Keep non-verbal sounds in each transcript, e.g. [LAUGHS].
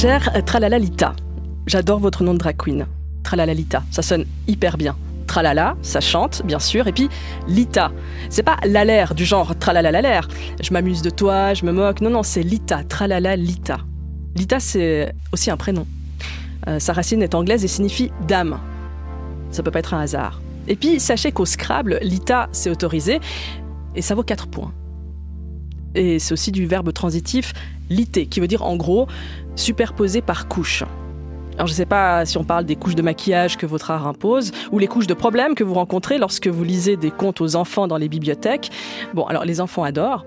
Cher Tralalalita, j'adore votre nom de drag queen. Tralalalita, ça sonne hyper bien. Tralala, ça chante, bien sûr, et puis Lita. C'est pas l'alaire du genre tralala Je m'amuse de toi, je me moque. Non, non, c'est Lita, tralala Lita. Lita, c'est aussi un prénom. Euh, sa racine est anglaise et signifie dame. Ça peut pas être un hasard. Et puis, sachez qu'au Scrabble, Lita, c'est autorisé, et ça vaut 4 points. Et c'est aussi du verbe transitif liter, qui veut dire en gros superposé par couche. Alors je ne sais pas si on parle des couches de maquillage que votre art impose ou les couches de problèmes que vous rencontrez lorsque vous lisez des contes aux enfants dans les bibliothèques. Bon, alors les enfants adorent,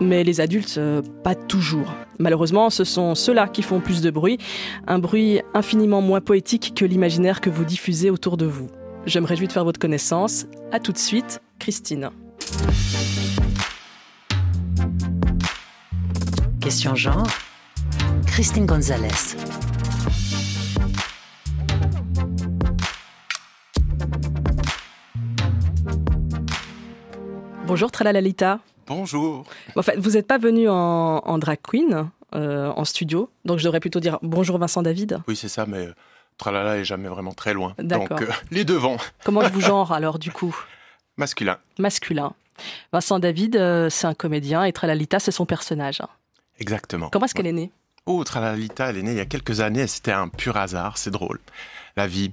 mais les adultes, euh, pas toujours. Malheureusement, ce sont ceux-là qui font plus de bruit, un bruit infiniment moins poétique que l'imaginaire que vous diffusez autour de vous. Je me réjouis de faire votre connaissance. À tout de suite, Christine. Question genre, Christine Gonzalez. Bonjour Tralalalita. Bonjour. En fait, vous n'êtes pas venu en, drag queen euh, en studio, donc je devrais plutôt dire bonjour Vincent David. Oui, c'est ça, mais euh, Tralala est jamais vraiment très loin. Donc euh, les devants. Comment je vous [LAUGHS] genre alors du coup? Masculin. Masculin. Vincent David, c'est un comédien et Tralalita, c'est son personnage. Exactement. Comment est-ce qu'elle est née? Oh, Tralalita, elle est née il y a quelques années c'était un pur hasard, c'est drôle. La vie.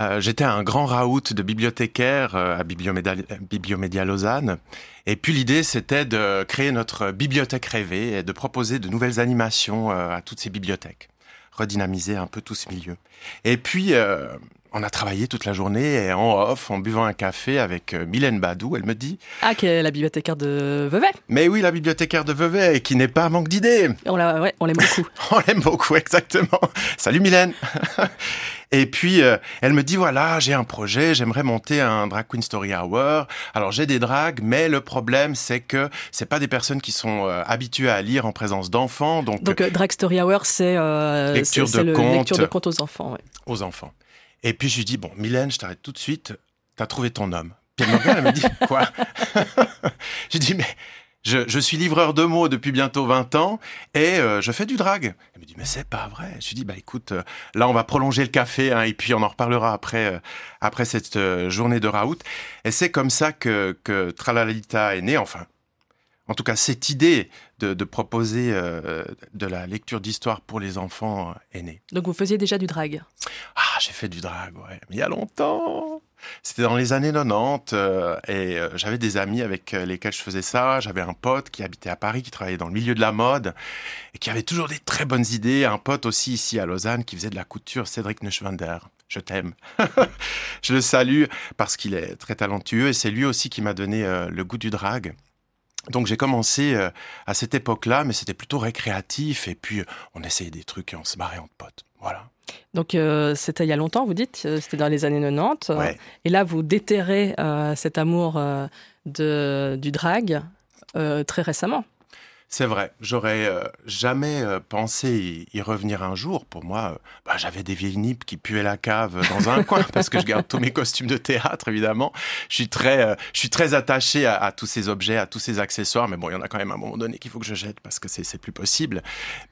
Euh, j'étais un grand raout de bibliothécaire euh, à Bibliomédia, Lausanne. Et puis l'idée, c'était de créer notre bibliothèque rêvée et de proposer de nouvelles animations euh, à toutes ces bibliothèques. Redynamiser un peu tout ce milieu. Et puis, on a travaillé toute la journée et en off, en buvant un café avec euh, Mylène Badou. Elle me dit Ah, qui est la bibliothécaire de Vevey Mais oui, la bibliothécaire de Vevey, et qui n'est pas manque d'idées. On l'aime beaucoup. [LAUGHS] on l'aime beaucoup, exactement. Salut Mylène [LAUGHS] Et puis, euh, elle me dit, voilà, j'ai un projet, j'aimerais monter un Drag Queen Story Hour. Alors, j'ai des drags, mais le problème, c'est que c'est pas des personnes qui sont euh, habituées à lire en présence d'enfants. Donc, donc Drag Story Hour, c'est lecture, de lecture de contes aux enfants. Aux enfants. Et puis je lui dis, bon, Mylène, je t'arrête tout de suite, t'as trouvé ton homme. Puis elle me regarde, elle me dit, [LAUGHS] quoi? J'ai dit, mais je, je, suis livreur de mots depuis bientôt 20 ans et euh, je fais du drag. Elle me dit, mais c'est pas vrai. Je lui dis, bah écoute, euh, là on va prolonger le café hein, et puis on en reparlera après, euh, après cette journée de raout. Et c'est comme ça que, que Tralalita est né, enfin, en tout cas cette idée de, de proposer de la lecture d'histoire pour les enfants est née. Donc vous faisiez déjà du drag? Ah, j'ai fait du drag, ouais. Mais il y a longtemps. C'était dans les années 90 euh, et euh, j'avais des amis avec euh, lesquels je faisais ça. J'avais un pote qui habitait à Paris, qui travaillait dans le milieu de la mode et qui avait toujours des très bonnes idées. Un pote aussi ici à Lausanne qui faisait de la couture, Cédric Neuschwander. Je t'aime. [LAUGHS] je le salue parce qu'il est très talentueux et c'est lui aussi qui m'a donné le goût du drag. Donc j'ai commencé à cette époque-là, mais c'était plutôt récréatif et puis on essayait des trucs et on se marrait entre potes. Voilà. Donc euh, c'était il y a longtemps, vous dites, euh, c'était dans les années 90. Et là, vous déterrez euh, cet amour de, du drag très récemment. C'est vrai, j'aurais euh, jamais euh, pensé y, revenir un jour. Pour moi, euh, bah, j'avais des vieilles nippes qui puaient la cave dans un [LAUGHS] coin parce que je garde tous mes costumes de théâtre, évidemment. Je suis très, je suis très attaché à, tous ces objets, à tous ces accessoires. Mais bon, il y en a quand même à un moment donné qu'il faut que je jette parce que c'est plus possible.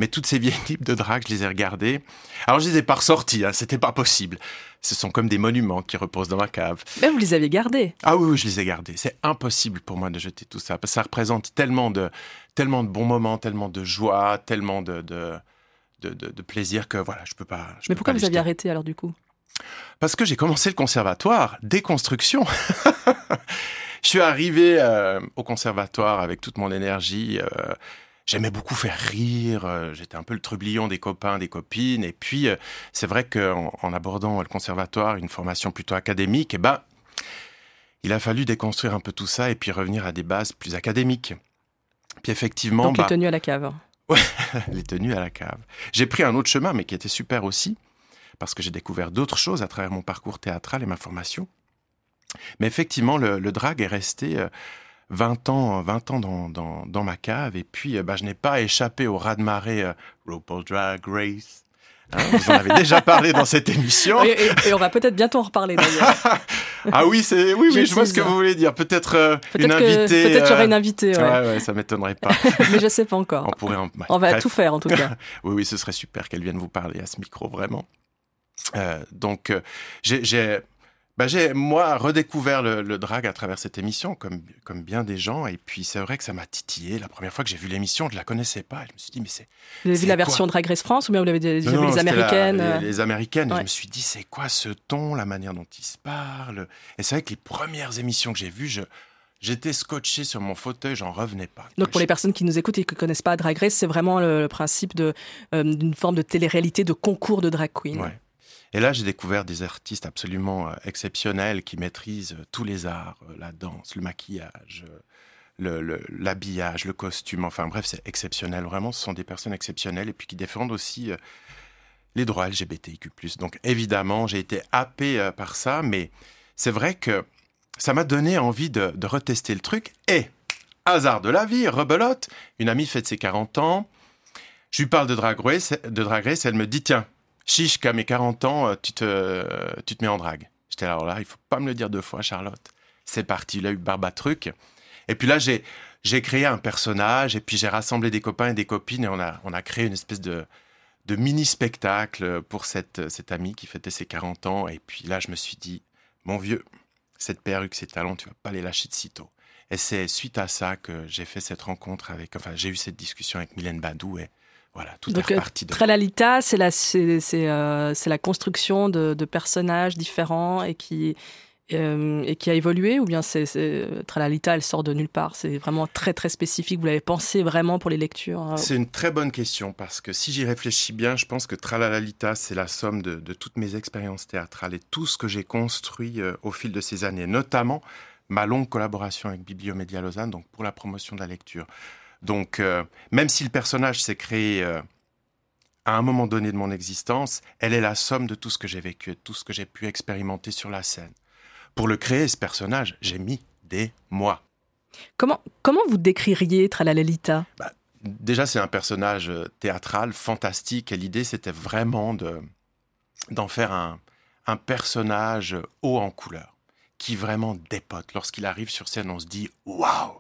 Mais toutes ces vieilles nippes de drague, je les ai regardées. Alors, je les ai pas ressorties, hein, c'était pas possible ce sont comme des monuments qui reposent dans ma cave. Mais vous les avez gardés Ah oui, oui, je les ai gardés. C'est impossible pour moi de jeter tout ça. Parce que ça représente tellement de, tellement de bons moments, tellement de joie, tellement de, de, de, plaisir que voilà, je peux pas. Mais pourquoi vous aviez arrêté alors du coup? Parce que j'ai commencé le conservatoire, déconstruction. [LAUGHS] je suis arrivé euh, au conservatoire avec toute mon énergie. Euh, j'aimais beaucoup faire rire, euh, j'étais un peu le trublion des copains, des copines, et puis c'est vrai qu'en en abordant le conservatoire, une formation plutôt académique, eh ben, il a fallu déconstruire un peu tout ça et puis revenir à des bases plus académiques. Puis effectivement... Donc les bah tenues à la cave. [LAUGHS] Ouais, les tenues à la cave. J'ai pris un autre chemin, mais qui était super aussi, parce que j'ai découvert d'autres choses à travers mon parcours théâtral et ma formation. Mais effectivement, le, le drag est resté... Euh, 20 ans, 20 ans dans, dans, dans ma cave. Et puis, euh, bah, je n'ai pas échappé au raz-de-marée euh, RuPaul Drag Race. Hein, vous en avez déjà parlé dans cette émission. Et, et- et on va peut-être bientôt en reparler d'ailleurs. [LAUGHS] Ah oui, c'est oui, Je oui, je vois ce que vous voulez dire. Peut-être euh, une que- invitée. peut-être euh, une invitée, ouais. Ouais, ouais, ça m'étonnerait pas. [LAUGHS] mais je sais pas On encore. pourrait en- ouais, On va bref. tout faire en tout cas. [LAUGHS] Oui, oui, ce serait super qu'elle vienne vous parler à ce micro, vraiment. Euh, donc, euh, j'ai, bah, j'ai, moi, redécouvert le, le drag à travers cette émission, comme, comme bien des gens. Et puis, c'est vrai que ça m'a titillé. La première fois que j'ai vu l'émission, je ne la connaissais pas. Je me suis dit, mais c'est. Vous avez vu la version Drag Race France ou bien vous l'avez déjà vu les la- américaines les, les américaines. Ouais. je me suis dit, c'est quoi ce ton, la manière dont ils se parlent Et c'est vrai que les premières émissions que j'ai vues, je, j'étais scotché sur mon fauteuil, j'en revenais pas. Donc pour les personnes qui nous écoutent et qui ne connaissent pas Drag Race, c'est vraiment le, le principe de, euh, d'une forme de télé-réalité, de concours de drag queen. Ouais. Et là, j'ai découvert des artistes absolument euh, exceptionnels qui maîtrisent euh, tous les arts, euh, la danse, le maquillage, l'habillage, le, costume. Enfin bref, c'est exceptionnel. Vraiment, ce sont des personnes exceptionnelles et puis qui défendent aussi les droits LGBTIQ+. Donc évidemment, j'ai été happé par ça, mais c'est vrai que ça m'a donné envie de, retester le truc. Et, hasard de la vie, rebelote, une amie fête ses 40 ans, je lui parle de Drag de Drag Race elle me dit, tiens, chiche qu'à mes 40 ans, euh, tu te, tu te mets en drague. J'étais là, alors là, il faut pas me le dire deux fois, Charlotte. C'est parti, a eu Barbatruc. Et puis là, j'ai, j'ai créé un personnage, et puis j'ai rassemblé des copains et des copines, et on a, on a créé une espèce de, de mini-spectacle pour cette, cette amie qui fêtait ses 40 ans. Et puis là, je me suis dit, mon vieux, cette perruque, ces talons, tu vas pas les lâcher de sitôt. Et c'est suite à ça que j'ai fait cette rencontre avec, enfin, j'ai eu cette discussion avec Mylène Badou, voilà, tout Donc, est euh, reparti de Tralalita, c'est la, c'est, c'est, euh, c'est la construction de, de personnages différents et qui, euh, et qui a évolué ou bien c'est, c'est Tralalita, elle sort de nulle part? C'est vraiment très très spécifique. Vous l'avez pensé vraiment pour les lectures. hein. C'est une très bonne question parce que si j'y réfléchis bien, je pense que Tralalita, c'est la somme de, de toutes mes expériences théâtrales et tout ce que j'ai construit euh, au fil de ces années, notamment ma longue collaboration avec Bibliomédia Lausanne, donc pour la promotion de la lecture. Donc, euh, même si le personnage s'est créé euh, à un moment donné de mon existence, elle est la somme de tout ce que j'ai vécu de tout ce que j'ai pu expérimenter sur la scène. Pour le créer, ce personnage, j'ai mis des mois. Comment, comment vous décririez Tralalita Déjà, c'est un personnage euh, théâtral fantastique et l'idée, c'était vraiment de d'en faire un, un personnage haut en couleur qui vraiment dépote. Lorsqu'il arrive sur scène, on se dit waouh.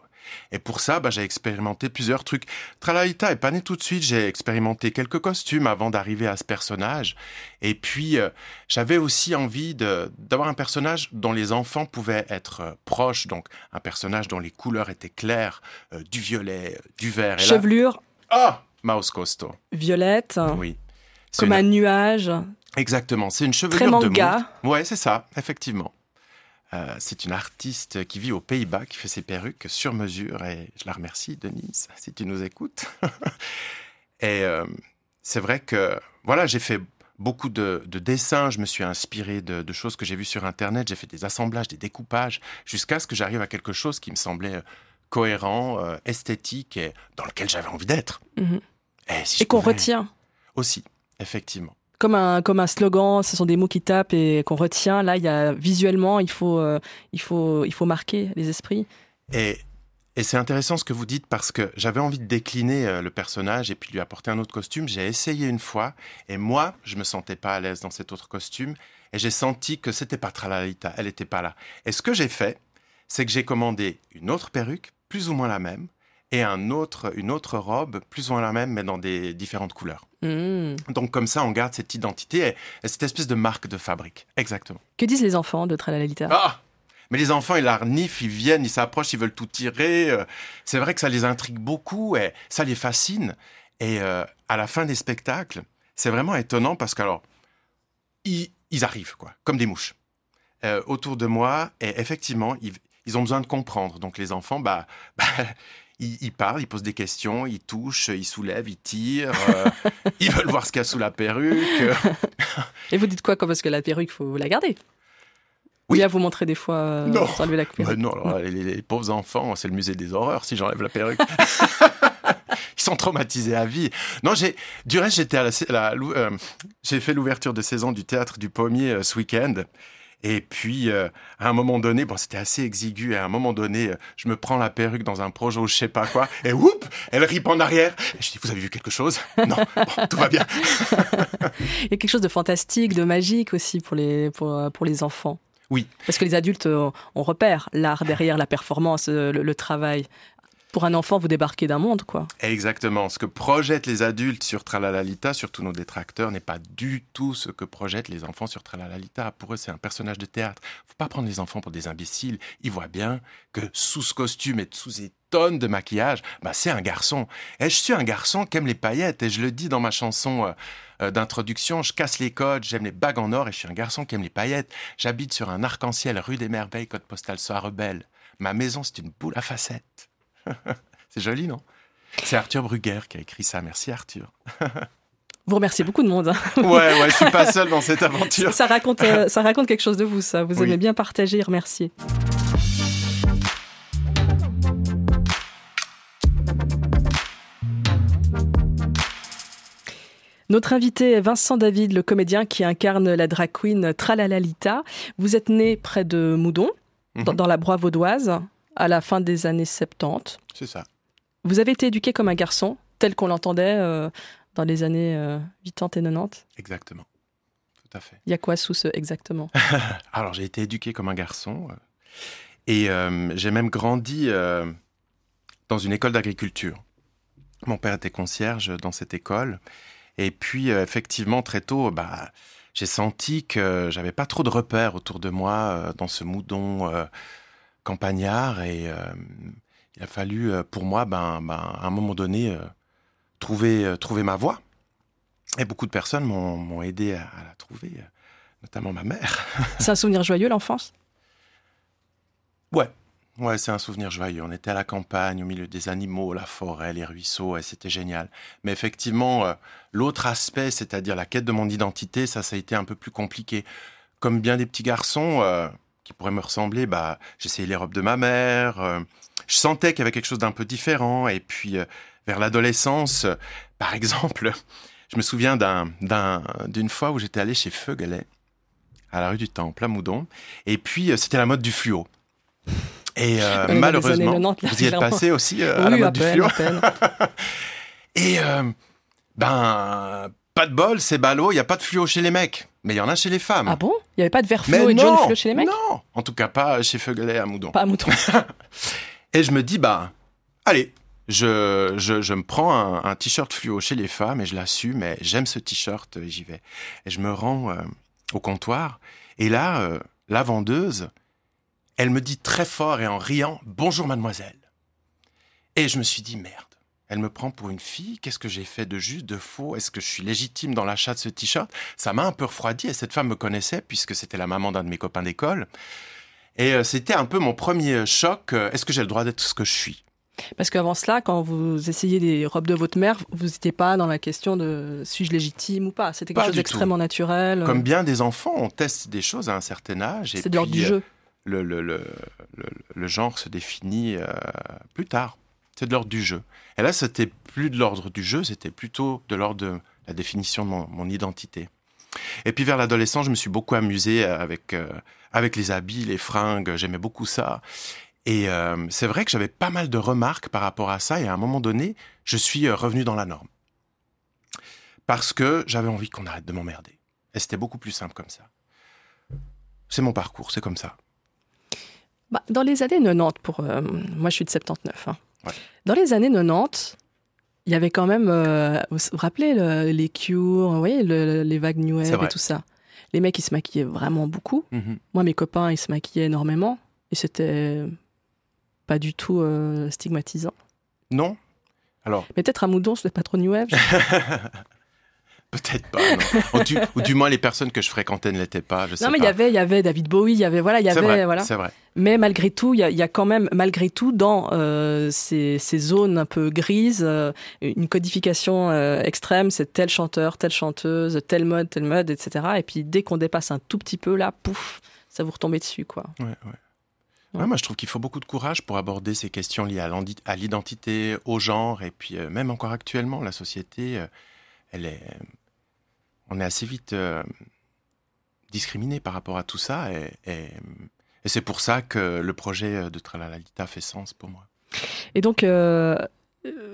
Et pour ça, bah, j'ai expérimenté plusieurs trucs. Tralalita est pas né tout de suite. J'ai expérimenté quelques costumes avant d'arriver à ce personnage. Et puis, euh, j'avais aussi envie de- d'avoir un personnage dont les enfants pouvaient être euh, proches. Donc, un personnage dont les couleurs étaient claires, euh, du violet, du vert. Et Chevelure ah Mouse Costo, violette, oui. C'est comme une- un nuage. Exactement, c'est une Très chevelure de manga. mousse. Ouais, c'est ça, effectivement. Euh, c'est une artiste qui vit aux Pays-Bas, qui fait ses perruques sur mesure, et je la remercie, Denise, si tu nous écoutes. [LAUGHS] et euh, c'est vrai que, voilà, j'ai fait beaucoup de, de dessins, je me suis inspiré de, de choses que j'ai vues sur Internet, j'ai fait des assemblages, des découpages, jusqu'à ce que j'arrive à quelque chose qui me semblait euh, cohérent, euh, esthétique, et dans lequel j'avais envie d'être. Mhm. Et, si je Et qu'on retient. Aussi, effectivement. Comme un, comme un slogan, ce sont des mots qui tapent et qu'on retient. Là, il y a visuellement, il faut, euh, il faut, il faut marquer les esprits. Et, et c'est intéressant ce que vous dites parce que j'avais envie de décliner euh, le personnage et puis lui apporter un autre costume. J'ai essayé une fois et moi, je me sentais pas à l'aise dans cet autre costume et j'ai senti que c'était pas Tralalita, elle était pas là. Et ce que j'ai fait, c'est que j'ai commandé une autre perruque, plus ou moins la même, et un autre, une autre robe, plus ou moins la même, mais dans des différentes couleurs. Hmm. Donc comme ça, on garde cette identité et, et cette espèce de marque de fabrique. Exactement. Que disent les enfants de Tralalita Ah Mais les enfants, ils la reniflent, ils viennent, ils s'approchent, ils veulent tout tirer. euh, C'est vrai que ça les intrigue beaucoup et ça les fascine. Et euh, à la fin des spectacles, c'est vraiment étonnant parce qu'alors, ils, ils arrivent, quoi, comme des mouches, euh, autour de moi. Et effectivement, ils, ils ont besoin de comprendre. Donc les enfants, bah, [LAUGHS] bah, ils, ils parlent, ils posent des questions, ils touchent, ils soulèvent, ils tirent, euh, ils veulent voir ce qu'il y a sous la perruque. [LAUGHS] Et vous dites quoi comme Parce que la perruque, il faut la garder. Ou Oui. bien vous montrer des fois euh, Non. sans enlever la Bah perruque. non, alors, les, les pauvres enfants, c'est le musée des horreurs si j'enlève la perruque. [LAUGHS] Ils sont traumatisés à vie. Non, j'ai du reste j'étais à la, euh, j'ai fait l'ouverture de saison du théâtre du Pommier euh, ce week-end Et puis, euh, à un moment donné, bon, c'était assez exigu. Et à un moment donné, euh, je me prends la perruque dans un projet ou je sais pas quoi. Et whoop, elle ripe en arrière. Et je dis, vous avez vu quelque chose? Non, bon, tout va bien. [LAUGHS] Il y a quelque chose de fantastique, de magique aussi pour les, pour, pour les enfants. Oui. Parce que les adultes, euh, on repère l'art derrière la performance, le, le travail pour un enfant, vous débarquez d'un monde, quoi. Exactement. Ce que projettent les adultes sur Tralalalita, surtout nos détracteurs, n'est pas du tout ce que projettent les enfants sur Tralalalita. Pour eux, c'est un personnage de théâtre. Faut pas prendre les enfants pour des imbéciles. Ils voient bien que sous ce costume et sous ces tonnes de maquillage, bah, c'est un garçon. Et je suis un garçon qui aime les paillettes. Et je le dis dans ma chanson euh, euh, d'introduction, je casse les codes, j'aime les bagues en or et je suis un garçon qui aime les paillettes. J'habite sur un arc-en-ciel rue des Merveilles, code postal soit rebelle. Ma maison, c'est une boule à facettes. [LAUGHS] c'est joli, non? C'est Arthur Brugger qui a écrit ça. Merci Arthur. Vous remerciez beaucoup de monde. Hein. [LAUGHS] ouais, ouais, je suis pas [LAUGHS] seul dans cette aventure. Ça raconte, euh, ça raconte quelque chose de vous, ça. Vous aimez bien partager et remercier. Notre invité est Vincent David, le comédien qui incarne la drag queen Tralalalita. Vous êtes né près de Moudon, mm -hmm. dans, dans la Broye vaudoise à la fin des années 70. C'est ça. Vous avez été éduqué comme un garçon, tel qu'on l'entendait euh, dans les années euh, 80 et 90 Exactement. Tout à fait. Il y a quoi sous ce exactement? [LAUGHS] Alors, j'ai été éduqué comme un garçon. Euh, et euh, j'ai même grandi euh, dans une école d'agriculture. Mon père était concierge dans cette école. Et puis, euh, effectivement, très tôt, bah, j'ai senti que j'avais pas trop de repères autour de moi euh, dans ce moudon euh, campagnard et euh, il a fallu euh, pour moi, ben, ben, à un moment donné, euh, trouver, trouver ma voie. Et beaucoup de personnes m'ont aidé à, à, la trouver, notamment ma mère. [LAUGHS] C'est un souvenir joyeux, l'enfance? Ouais, ouais, c'est un souvenir joyeux. On était à la campagne, au milieu des animaux, la forêt, les ruisseaux, et c'était génial. Mais effectivement, euh, l'autre aspect, c'est-à-dire la quête de mon identité, ça, ça a été un peu plus compliqué. Comme bien des petits garçons, euh, qui pourraient me ressembler, bah, j'essayais les robes de ma mère. Euh, je sentais qu'il y avait quelque chose d'un peu différent. Et puis, euh, vers l'adolescence, euh, par [LAUGHS] exemple, je me souviens d'une un, fois où j'étais allé chez Feugelet, à la rue du Temple, à Moudon. Et puis, c'était la mode du fluo. Et [LAUGHS] malheureusement, 90, vous y êtes passé aussi oui, à la mode à du peine, fluo. [LAUGHS] Et ben, pas de bol, c'est ballot, il n'y a pas de fluo chez les mecs. Mais il y en a chez les femmes. Ah bon? Il n'y avait pas de Mais et de jaune fluo chez les mecs? Non, en tout cas pas chez Feugelet à Moudon. Pas à Moudon. [LAUGHS] et je me dis, bah, allez, je, je, je me prends un, un t-shirt fluo chez les femmes et je l'assume, mais j'aime ce t-shirt, j'y vais. Et je me rends euh, au comptoir, et là, euh, la vendeuse, elle me dit très fort et en riant, bonjour mademoiselle. Et je me suis dit, merde. Elle me prend pour une fille. Qu'est-ce que j'ai fait de juste, de faux? Est-ce que je suis légitime dans l'achat de ce t-shirt? Ça m'a un peu refroidi et cette femme me connaissait puisque c'était la maman d'un de mes copains d'école. Et euh, c'était un peu mon premier choc. Euh, Est-ce que j'ai le droit d'être ce que je suis? Parce qu'avant cela, quand vous essayez les robes de votre mère, vous n'étiez pas dans la question de suis-je légitime ou pas. C'était quelque Pas chose d'extrêmement naturel. Comme bien des enfants, on teste des choses à un certain âge. C'est de l'ordre du euh, jeu. Le, le, le, le, le genre se définit euh, plus tard. C'est de l'ordre du jeu. Et là, c'était plus de l'ordre du jeu, c'était plutôt de l'ordre de la définition de mon, identité. Et puis vers l'adolescence, je me suis beaucoup amusé avec, euh, avec les habits, les fringues, j'aimais beaucoup ça. Et euh, c'est vrai que j'avais pas mal de remarques par rapport à ça, et à un moment donné, je suis euh, revenu dans la norme. Parce que j'avais envie qu'on arrête de m'emmerder. Et c'était beaucoup plus simple comme ça. C'est mon parcours, c'est comme ça. Bah, dans les années 90, pour, moi je suis de 79, hein. Ouais. dans les années 90, il y avait quand même, euh, vous vous rappelez le- les cures, vous voyez, le- les vagues New Wave et tout ça. Les mecs, ils se maquillaient vraiment beaucoup. Mhm. Moi, mes copains, ils se maquillaient énormément. Et c'était pas du tout euh, stigmatisant. Non Alors, Mais peut-être à Moudon, c'était pas trop New Wave. [LAUGHS] peut-être pas, non. ou, du, ou du moins, les personnes que je fréquentais ne l'étaient pas, je sais non, mais il y avait, il y avait David Bowie, il y avait, voilà, il y C'est avait, vrai, voilà. c'est vrai. Mais malgré tout, il y a, il y a quand même, malgré tout, dans euh, ces, ces zones un peu grises, euh, une codification euh, extrême, c'est tel chanteur, telle chanteuse, telle mode, telle mode, etc. Et puis dès qu'on dépasse un tout petit peu, là, pouf, ça vous retombe dessus, quoi. Ouais, ouais. Ouais, moi, je trouve qu'il faut beaucoup de courage pour aborder ces questions liées à l'identité, au genre, et puis euh, même encore actuellement, la société, euh, est, on est assez vite euh, discriminé par rapport à tout ça. Et, c'est pour ça que le projet de Tralalita fait sens pour moi. Et donc,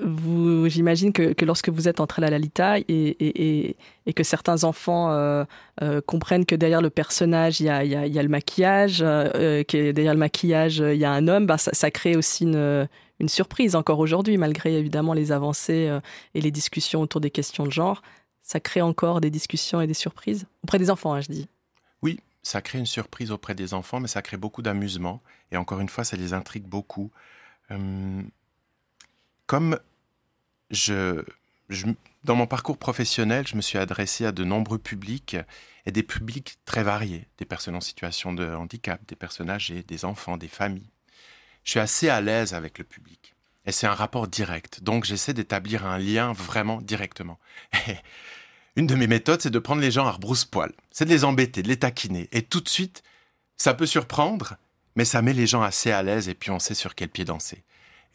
vous, j'imagine que, lorsque vous êtes en Tralalita et, que certains enfants euh, euh, comprennent que derrière le personnage, il y a, le maquillage, euh, que derrière le maquillage, il y a un homme, bah, ça, crée aussi une, une surprise encore aujourd'hui, malgré évidemment les avancées et les discussions autour des questions de genre. Ça crée encore des discussions et des surprises? Auprès des enfants, hein, je dis. Oui, ça crée une surprise auprès des enfants, mais ça crée beaucoup d'amusement. Et encore une fois, ça les intrigue beaucoup. Hum, comme je, dans mon parcours professionnel, je me suis adressé à de nombreux publics et des publics très variés, des personnes en situation de handicap, des personnes âgées, des enfants, des familles. Je suis assez à l'aise avec le public et c'est un rapport direct. Donc j'essaie d'établir un lien vraiment directement. [LAUGHS] une de mes méthodes, c'est de prendre les gens à rebrousse-poil. C'est de les embêter, de les taquiner. Et tout de suite, ça peut surprendre, mais ça met les gens assez à l'aise et puis on sait sur quel pied danser.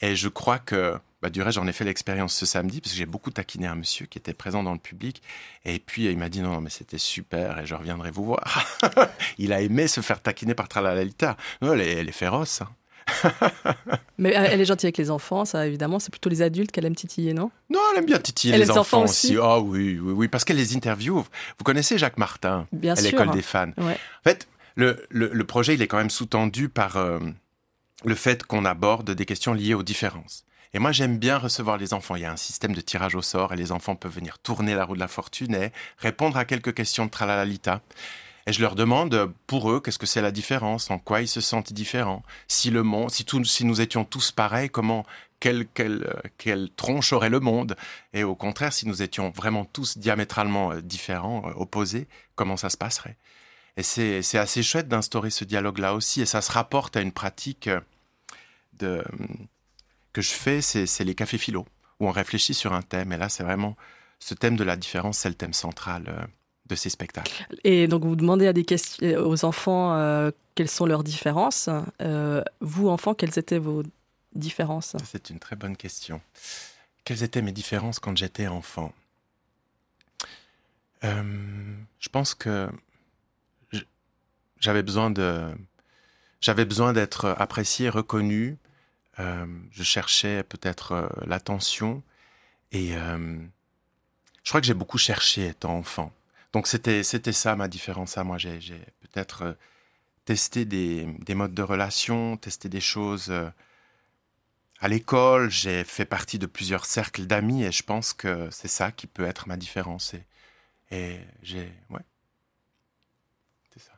Et je crois que, bah, du reste, j'en ai fait l'expérience ce samedi parce que j'ai beaucoup taquiné un monsieur qui était présent dans le public. Et puis, il m'a dit non, mais c'était super et je reviendrai vous voir. [LAUGHS] il a aimé se faire taquiner par Tralalita. Non, elle est, elle est féroce. Hein. [LAUGHS] Mais elle est gentille avec les enfants, ça évidemment. C'est plutôt les adultes qu'elle aime titiller, non? Non, elle aime bien titiller les, enfants, aussi. Ah oui, oui, oui, parce qu'elle les interviewe. Vous connaissez Jacques Martin, bien à l'école des fans. En fait, le, le, projet, il est quand même sous-tendu par euh, le fait qu'on aborde des questions liées aux différences. Et moi, j'aime bien recevoir les enfants. Il y a un système de tirage au sort et les enfants peuvent venir tourner la roue de la fortune et répondre à quelques questions de tralalita. Et je leur demande, pour eux, qu'est-ce que c'est la différence, en quoi ils se sentent différents? Si le monde, si, nous étions tous pareils, comment, quelle, quelle, quelle tronche aurait le monde? Et au contraire, si nous étions vraiment tous diamétralement euh, différents, euh, opposés, comment ça se passerait? Et c'est assez chouette d'instaurer ce dialogue-là aussi. Et ça se rapporte à une pratique euh, de, que je fais, c'est les cafés philo, où on réfléchit sur un thème. Et là, c'est vraiment ce thème de la différence, c'est le thème central euh, de ces spectacles. Et donc, vous demandez à des questions, euh, aux enfants euh, quelles sont leurs différences. vous, enfants, quelles étaient vos différences? C'est une très bonne question. Quelles étaient mes différences quand j'étais enfant? Je pense que j'avais besoin de j'avais besoin d'être apprécié, reconnu, euh, je cherchais peut-être euh, l'attention et euh, je crois que j'ai beaucoup cherché étant enfant. Donc c'était c'était ça ma différence à moi. J'ai peut-être testé des, des, modes de relation, testé des choses à l'école. J'ai fait partie de plusieurs cercles d'amis et je pense que c'est ça qui peut être ma différence. Et, et j'ai ouais, c'est ça.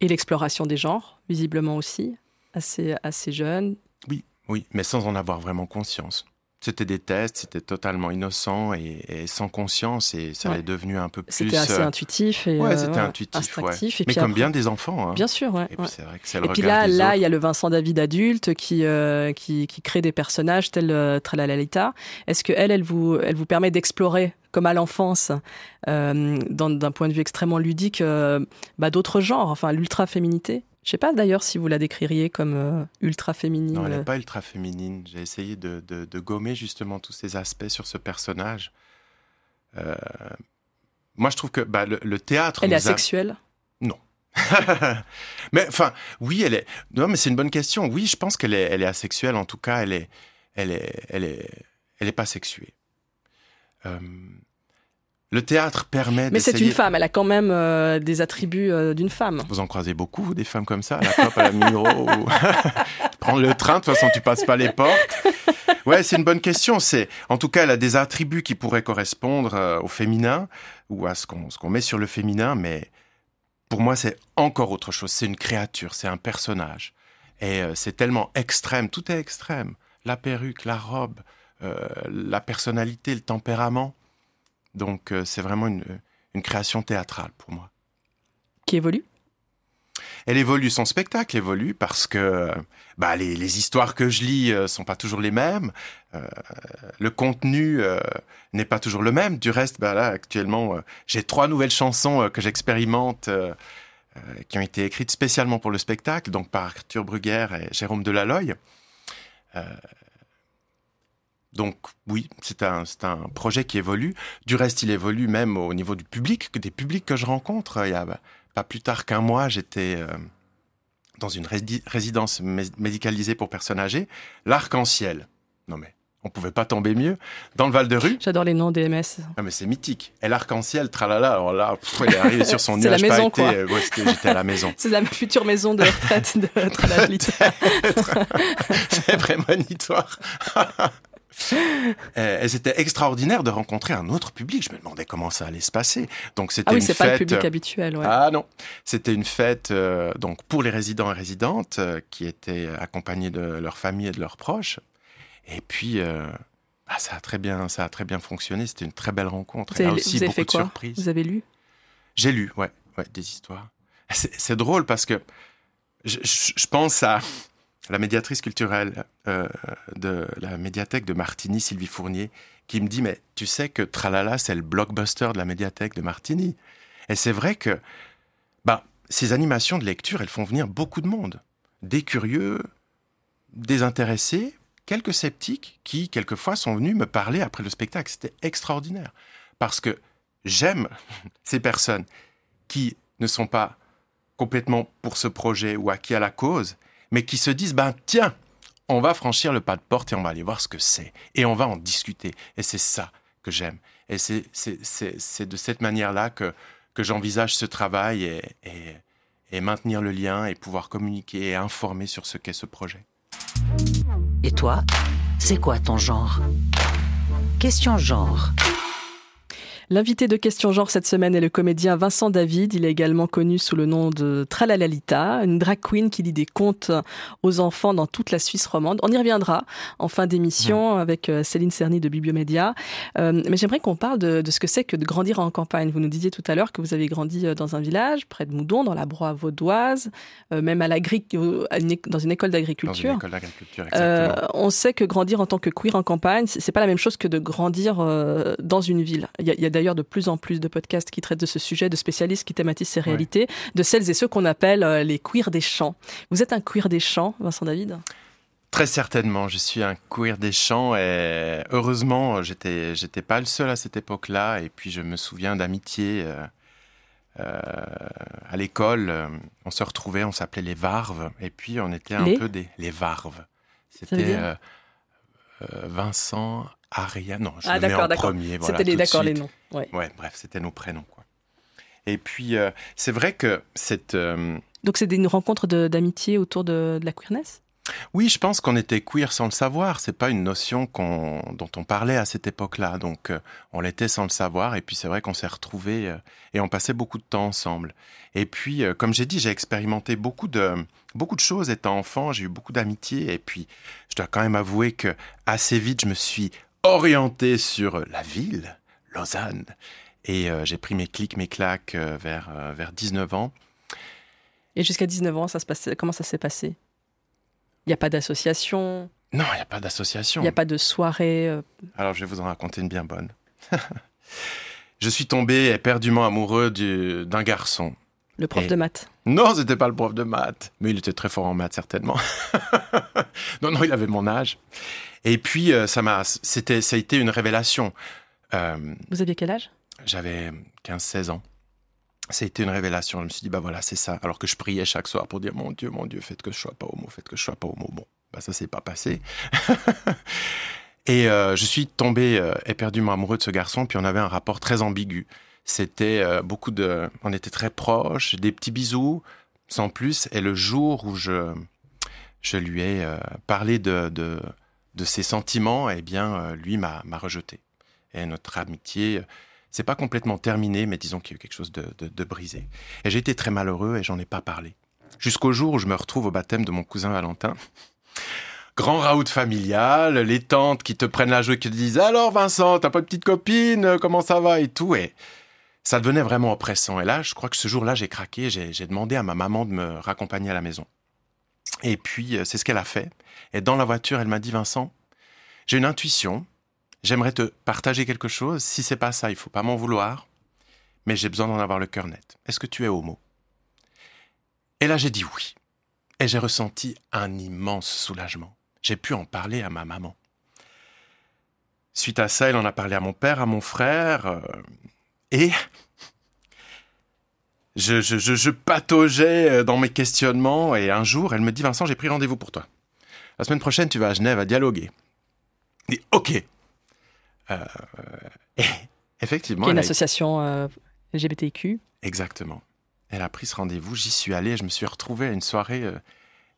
Et l'exploration des genres, visiblement aussi, assez assez jeune, oui, oui, mais sans en avoir vraiment conscience. C'était des tests, c'était totalement innocent et, sans conscience et ça est devenu un peu plus. C'était assez euh, intuitif et ouais, c'était intuitif, mais comme bien des enfants. Hein. Bien sûr, ouais. Et puis c'est vrai que c'est le Et puis là, là, il y a le Vincent David adulte qui euh, qui, qui, crée des personnages tels euh, Tralalita. Est-ce que elle, elle vous elle vous permet d'explorer comme à l'enfance, euh, d'un point de vue extrêmement ludique, bah, d'autres genres, enfin l'ultra féminité je sais pas d'ailleurs si vous la décririez comme euh, ultra féminine. Non, elle n'est pas ultra féminine. J'ai essayé de, gommer justement tous ces aspects sur ce personnage. Euh, moi, je trouve que bah, le, théâtre. Elle est asexuelle? Non. [LAUGHS] mais enfin, oui, elle est. Non, mais c'est une bonne question. Oui, je pense qu'elle est, elle est asexuelle. En tout cas, elle est, elle est, elle est, elle est pas sexuée. Euh, le théâtre permet. Mais c'est une femme, elle a quand même euh, des attributs euh, d'une femme. Vous en croisez beaucoup, des femmes comme ça, à la COP, à la Migros ou... [LAUGHS] Prendre le train, de toute façon, tu passes pas les portes. Ouais, c'est une bonne question. C'est, en tout cas, elle a des attributs qui pourraient correspondre euh, au féminin ou à ce qu'on qu'on met sur le féminin, mais pour moi, c'est encore autre chose. C'est une créature, c'est un personnage. Et c'est tellement extrême, tout est extrême. La perruque, la robe, la personnalité, le tempérament. Donc euh, c'est vraiment une, création théâtrale pour moi. Qui évolue? Elle évolue, son spectacle évolue parce que bah, les, histoires que je lis ne euh, sont pas toujours les mêmes, euh, le contenu n'est pas toujours le même. Du reste, bah, là actuellement, j'ai trois nouvelles chansons que j'expérimente qui ont été écrites spécialement pour le spectacle, donc par Arthur Bruguère et Jérôme Delalloy. Donc oui, c'est un, un, projet qui évolue. Du reste, il évolue même au niveau du public, des publics que je rencontre. Il y a bah, pas plus tard qu'un mois, j'étais euh, dans une résidence médicalisée pour personnes âgées, l'arc-en-ciel. Non mais, on pouvait pas tomber mieux. Dans le Val de Rue. J'adore les noms des MS. Ah mais c'est mythique. Et l'arc-en-ciel, tralala, alors là, elle est arrivée sur son nuage la maison, quoi. J'étais à la maison. [LAUGHS] c'est la future maison de retraite de [LAUGHS] tralala. c'est prémonitoire. Euh, et c'était extraordinaire de rencontrer un autre public. Je me demandais comment ça allait se passer. Donc c'était ah oui, une c'est pas le public habituel. Ouais. Ah non, c'était une fête euh, donc pour les résidents et résidentes euh, qui étaient accompagnés de leur famille et de leurs proches. Et puis bah, ça a très bien, ça a très bien fonctionné. C'était une très belle rencontre. Vous avez, aussi beaucoup fait de quoi surprises. Vous avez lu? J'ai lu, ouais, ouais, des histoires. C'est drôle parce que je, je pense à la médiatrice culturelle euh, de la médiathèque de Martigny, Sylvie Fournier, qui me dit Mais tu sais que Tralala, c'est le blockbuster de la médiathèque de Martigny. Et c'est vrai que bah, ces animations de lecture, elles font venir beaucoup de monde. Des curieux, des intéressés, quelques sceptiques qui, quelquefois, sont venus me parler après le spectacle. C'était extraordinaire. Parce que j'aime [LAUGHS] ces personnes qui ne sont pas complètement pour ce projet ou acquis à la cause, mais qui se disent, ben tiens, on va franchir le pas de porte et on va aller voir ce que c'est. Et on va en discuter. Et c'est ça que j'aime. Et c'est de cette manière-là que, que j'envisage ce travail et, et, et maintenir le lien et pouvoir communiquer et informer sur ce qu'est ce projet. Et toi, c'est quoi ton genre? Question genre. L'invité de Question Genre cette semaine est le comédien Vincent David. Il est également connu sous le nom de Tralalalita, une drag queen qui lit des contes aux enfants dans toute la Suisse romande. On y reviendra en fin d'émission avec euh, Céline Cerny de Bibliomédia. Euh, mais j'aimerais qu'on parle de, ce que c'est que de grandir en campagne. Vous nous disiez tout à l'heure que vous avez grandi euh, dans un village près de Moudon, dans la broie vaudoise, même à dans une école d'agriculture. on sait que grandir en tant que queer en campagne, c'est pas la même chose que de grandir dans une ville. Il y a d'ailleurs de plus en plus de podcasts qui traitent de ce sujet, de spécialistes qui thématisent ces réalités, de celles et ceux qu'on appelle euh, les queers des champs. Vous êtes un queer des champs, Vincent David? Très certainement, je suis un queer des champs et heureusement, j'étais j'étais pas le seul à cette époque-là. Et puis je me souviens d'amitié euh, euh, à l'école. on se retrouvait, on s'appelait les Varves, et puis on était un peu des les Varves. C'était Vincent, Aria, non, je ah, le mets en premier. Voilà, c'était les, d'accord, les noms. Ouais. bref, c'était nos prénoms. Quoi. Et puis, euh, c'est vrai que cette. Euh, Donc, c'était une rencontre d'amitié autour de, la queerness? Oui, je pense qu'on était queer sans le savoir. C'est pas une notion dont on parlait à cette époque-là. Donc, euh, on l'était sans le savoir. Et puis, c'est vrai qu'on s'est retrouvés et on passait beaucoup de temps ensemble. Et puis, comme j'ai dit, j'ai expérimenté beaucoup de beaucoup de choses étant enfant. J'ai eu beaucoup d'amitié. Et puis, je dois quand même avouer que assez vite, je me suis orienté sur la ville, Lausanne. Et euh, j'ai pris mes clics, mes claques euh, vers, euh, vers 19 ans. Et jusqu'à 19 ans, ça se passe, comment ça s'est passé? Il n'y a pas d'association? Non, il n'y a pas d'association. Il n'y a pas de soirée Alors, je vais vous en raconter une bien bonne. [LAUGHS] je suis tombé éperdument amoureux d'un garçon. Le prof de maths Non, c'était pas le prof de maths. Mais il était très fort en maths, certainement. [LAUGHS] non, non, il avait mon âge. Et puis, euh, ça m'a, c'était, ça a été une révélation. Euh, Vous aviez quel âge? J'avais 15-16 ans. Ça a été une révélation. Je me suis dit, bah voilà, c'est ça. Alors que je priais chaque soir pour dire, mon Dieu, mon Dieu, faites que je sois pas homo, faites que je sois pas homo. Bon, bah ça s'est pas passé. [LAUGHS] Et euh, je suis tombé éperdument amoureux de ce garçon, puis on avait un rapport très ambigu. C'était beaucoup de, on était très proches, des petits bisous, sans plus. Et le jour où je, je lui ai parlé de, de de ses sentiments, eh bien, euh, lui m'a rejeté. Et notre amitié, c'est pas complètement terminé, mais disons qu'il y a eu quelque chose de, brisé. Et j'ai été très malheureux et j'en ai pas parlé. Jusqu'au jour où je me retrouve au baptême de mon cousin Valentin. Grand raout familial, les tantes qui te prennent la joue et qui te disent Alors Vincent, t'as pas de petite copine, comment ça va? et tout. Et ça devenait vraiment oppressant. Et là, je crois que ce jour-là, j'ai craqué, j'ai demandé à ma maman de me raccompagner à la maison. Et puis, euh, c'est ce qu'elle a fait. Et dans la voiture, elle m'a dit, Vincent, j'ai une intuition, j'aimerais te partager quelque chose. Si c'est pas ça, il faut pas m'en vouloir, mais j'ai besoin d'en avoir le cœur net. Est-ce que tu es homo? Et là, j'ai dit oui. Et j'ai ressenti un immense soulagement. J'ai pu en parler à ma maman. Suite à ça, elle en a parlé à mon père, à mon frère, euh, et je, je, je, je pataugeais euh, dans mes questionnements et un jour, elle me dit Vincent, j'ai pris rendez-vous pour toi. La semaine prochaine, tu vas à Genève à dialoguer. Et ok. Euh, et [LAUGHS] effectivement. Une elle a- association euh, LGBTQ. Exactement. Elle a pris ce rendez-vous, j'y suis allé, je me suis retrouvé à une soirée euh,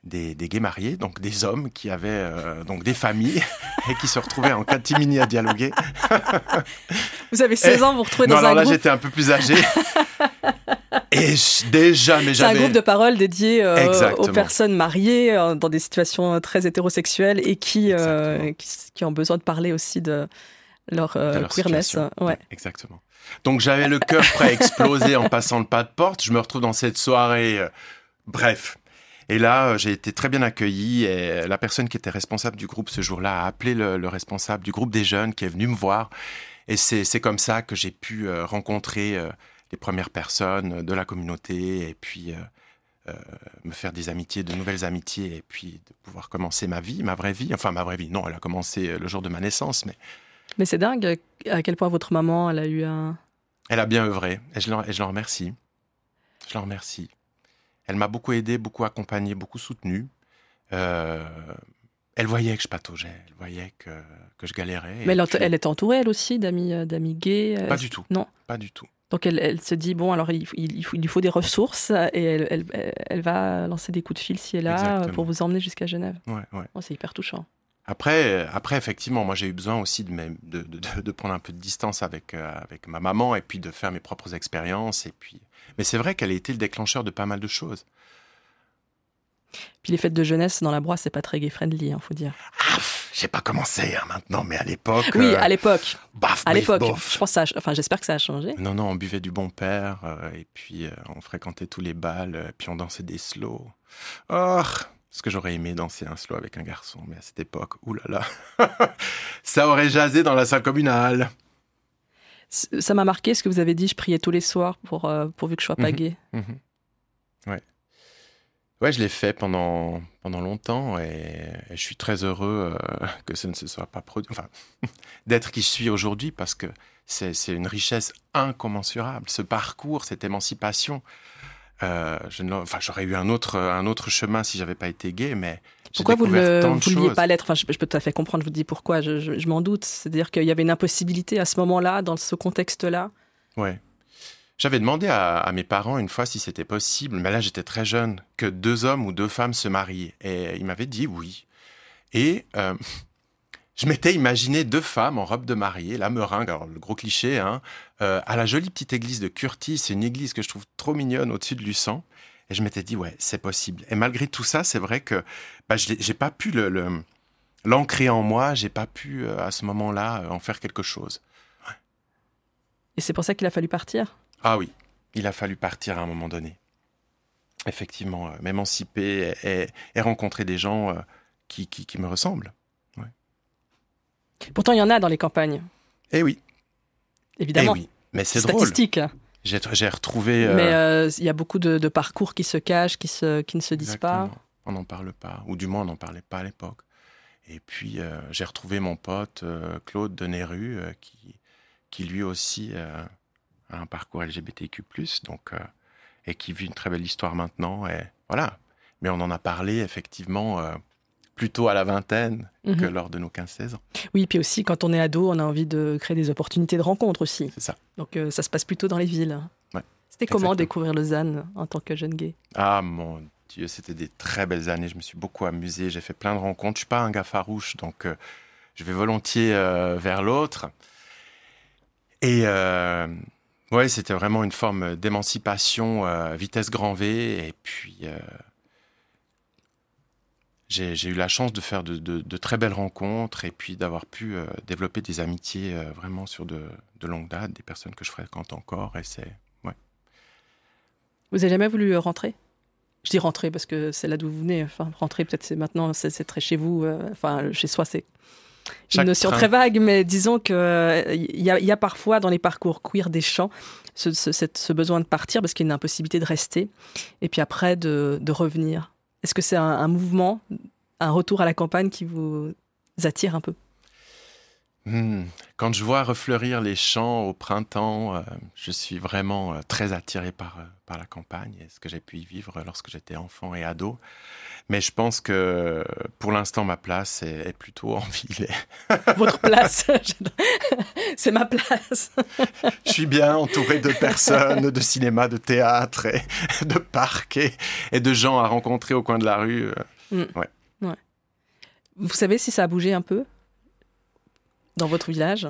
des, des gays mariés, donc des hommes qui avaient euh, donc des familles [LAUGHS] et qui se retrouvaient en catimini à dialoguer. Vous avez [LAUGHS] 16 ans, vous vous retrouvez non, dans alors un là groupe. j'étais un peu plus âgé. Et déjà, mais C'est un groupe de parole dédié euh, aux personnes mariées euh, dans des situations euh, très hétérosexuelles et qui, euh, qui, qui ont besoin de parler aussi de leur, de leur queerness. Ouais. Exactement. Donc j'avais le cœur prêt à exploser en passant le pas de porte. Je me retrouve dans cette soirée. bref. Et là, j'ai été très bien accueilli et la personne qui était responsable du groupe ce jour-là a appelé le, le responsable du groupe des jeunes qui est venu me voir. Et c'est comme ça que j'ai pu rencontrer les premières personnes de la communauté et puis euh, euh, me faire des amitiés, de nouvelles amitiés et puis de pouvoir commencer ma vie, ma vraie vie. Enfin, ma vraie vie, non, elle a commencé euh, le jour de ma naissance, mais Mais c'est dingue euh, à quel point votre maman, elle a eu un... Elle a bien œuvré et je l'en, remercie. Je l'en remercie. Elle m'a beaucoup aidé, beaucoup accompagné, beaucoup soutenu. Euh, elle voyait que je pataugeais, elle voyait que, que je galérais. Mais elle, puis- elle est entourée, elle aussi, d'amis, euh, d'amis gays. euh, Pas du tout. Non. Pas du tout. Donc elle, elle se dit, bon, alors il, il, faut- il lui faut des ressources et elle, elle, elle va lancer des coups de fil et là Exactement. pour vous emmener jusqu'à Genève. Ouais, ouais. Oh, c'est hyper touchant. Après, après, effectivement, moi j'ai eu besoin aussi de, mes- de, de, de- de prendre un peu de distance avec, euh, avec ma maman et puis de faire mes propres expériences. Et puis... Mais c'est vrai qu'elle a été le déclencheur de pas mal de choses. Puis les fêtes de jeunesse dans la brosse, c'est pas très gay-friendly, il faut dire. Ah, pff, j'ai pas commencé hein, maintenant, mais à l'époque. Oui, euh, à l'époque. baf, À l'époque. Je pense ça a- enfin, j'espère que ça a changé. Non, non, on buvait du bon père, euh, et puis euh, on fréquentait tous les bals, euh, puis on dansait des slows. Oh, ce que j'aurais aimé danser un slow avec un garçon, mais à cette époque, oulala, [LAUGHS] ça aurait jasé dans la salle communale. Ça m'a marqué ce que vous avez dit, je priais tous les soirs pour, pourvu que je sois pas Mhm. gay. Ouais. Je l'ai fait pendant, pendant longtemps, et, et je suis très heureux euh, [LAUGHS] que ce ne se soit pas produit, enfin, [LAUGHS] d'être qui je suis aujourd'hui, parce que c'est c'est une richesse incommensurable. Ce parcours, cette émancipation, euh, je ne l'aurais- enfin, j'aurais eu un autre, un autre chemin si j'avais pas été gay, mais Pourquoi vous ne vouliez pas l'être? Enfin, je, je peux tout à fait comprendre, je vous dis pourquoi, je, je- je m'en doute. C'est-à-dire qu'il y avait une impossibilité à ce moment-là, dans ce contexte-là? Ouais. J'avais demandé à, mes parents une fois si c'était possible, mais là j'étais très jeune, que deux hommes ou deux femmes se marient. Et ils m'avaient dit oui. Et euh, [LAUGHS] je m'étais imaginé deux femmes en robe de mariée, la meringue, alors le gros cliché, hein, euh, à la jolie petite église de Curtis. C'est une église que je trouve trop mignonne au-dessus de Luçon. Et je m'étais dit, ouais, c'est possible. Et malgré tout ça, c'est vrai que bah, je j'ai pas pu l'ancrer en moi, j'ai pas pu euh, à ce moment-là en faire quelque chose. Et c'est pour ça qu'il a fallu partir? Ah oui, il a fallu partir à un moment donné. Effectivement, euh, m'émanciper et, et- et rencontrer des gens euh, qui, qui, qui me ressemblent. Pourtant, il y en a dans les campagnes, Eh oui, eh évidemment. oui. Mais c'est drôle. Statistique. J'ai j'ai retrouvé. euh, Mais il y a beaucoup de, de parcours qui se cachent, qui, se, qui ne se disent pas. On n'en parle pas, ou du moins on n'en parlait pas à l'époque. Et puis j'ai retrouvé mon pote Claude de euh, qui, qui lui aussi un parcours LGBTQ+, donc, euh, et qui vit une très belle histoire maintenant. Et voilà. Mais on en a parlé effectivement euh, plutôt à la vingtaine Mhm. que lors de nos 15-16 ans. Oui, puis aussi, quand on est ado, on a envie de créer des opportunités de rencontre aussi. C'est ça. Donc euh, ça se passe plutôt dans les villes. Ouais, C'était comment découvrir Lausanne en tant que jeune gay? Ah mon Dieu, c'était des très belles années. Je me suis beaucoup amusé. J'ai fait plein de rencontres. Je suis pas un gars farouche, donc je vais volontiers vers l'autre. Et euh, ouais, c'était vraiment une forme d'émancipation euh, vitesse grand V. Et puis euh, j'ai eu la chance de faire de, très belles rencontres et puis d'avoir pu euh, développer des amitiés euh, vraiment sur de, de longue date, des personnes que je fréquente encore. Et c'est Vous avez jamais voulu euh, rentrer? Je dis rentrer parce que c'est là d'où vous venez. Enfin, rentrer, peut-être c'est maintenant, c'est très chez vous. euh, Enfin, chez soi, c'est une Chaque notion train- très vague, mais disons que euh, y, a- y a parfois dans les parcours queer des champs ce, ce- cette- ce besoin de partir parce qu'il y a une impossibilité de rester et puis après de, de revenir. Est-ce que c'est un, un mouvement, un retour à la campagne qui vous attire un peu? Hmm. Quand je vois refleurir les champs au printemps, euh, je suis vraiment euh, très attiré par, euh, par la campagne et ce que j'ai pu y vivre lorsque j'étais enfant et ado. Mais je pense que pour l'instant, ma place est, est plutôt en ville. [LAUGHS] Votre place, [LAUGHS] c'est ma place. je suis bien entouré de personnes, de cinéma, de théâtre, et de parcs et, et de gens à rencontrer au coin de la rue. Mm. Ouais. ouais. Vous savez si ça a bougé un peu? Dans votre village?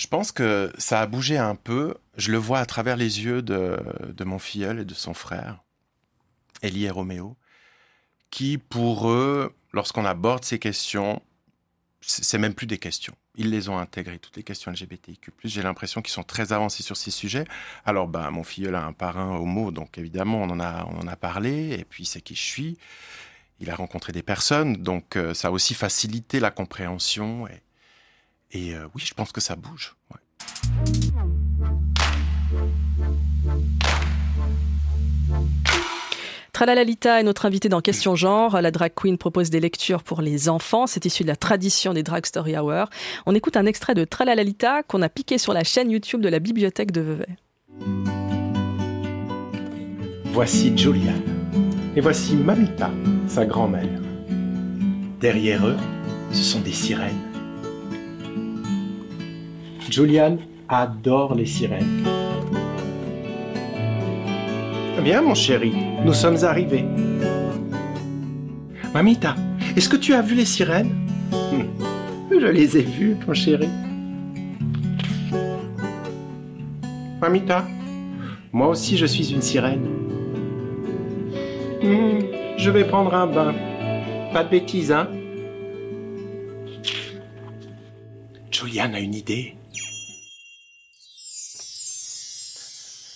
Je pense que ça a bougé un peu. Je le vois à travers les yeux de, mon filleul et de son frère, Elie et Roméo, qui, pour eux, lorsqu'on aborde ces questions, c'est même plus des questions. Ils les ont intégrées, toutes les questions LGBTIQ+. J'ai l'impression qu'ils sont très avancés sur ces sujets. Alors, ben, mon filleul a un parrain homo, donc évidemment, on en a, on en a parlé, et puis c'est qui je suis. Il a rencontré des personnes, donc euh, ça a aussi facilité la compréhension et euh, oui, je pense que ça bouge. Ouais. Tralalalita est notre invitée dans Question Genre. La drag queen propose des lectures pour les enfants. C'est issu de la tradition des Drag Story Hour. On écoute un extrait de Tralalalita qu'on a piqué sur la chaîne YouTube de la bibliothèque de Vevey. Voici Julian. Et voici Mamita, sa grand-mère. Derrière eux, ce sont des sirènes. Julian adore les sirènes. Viens mon chéri, nous sommes arrivés. Mamita, est-ce que tu as vu les sirènes? Je les ai vues, mon chéri. Mamita, moi aussi je suis une sirène. Hmm, je vais prendre un bain. Pas de bêtises, hein? Julian a une idée.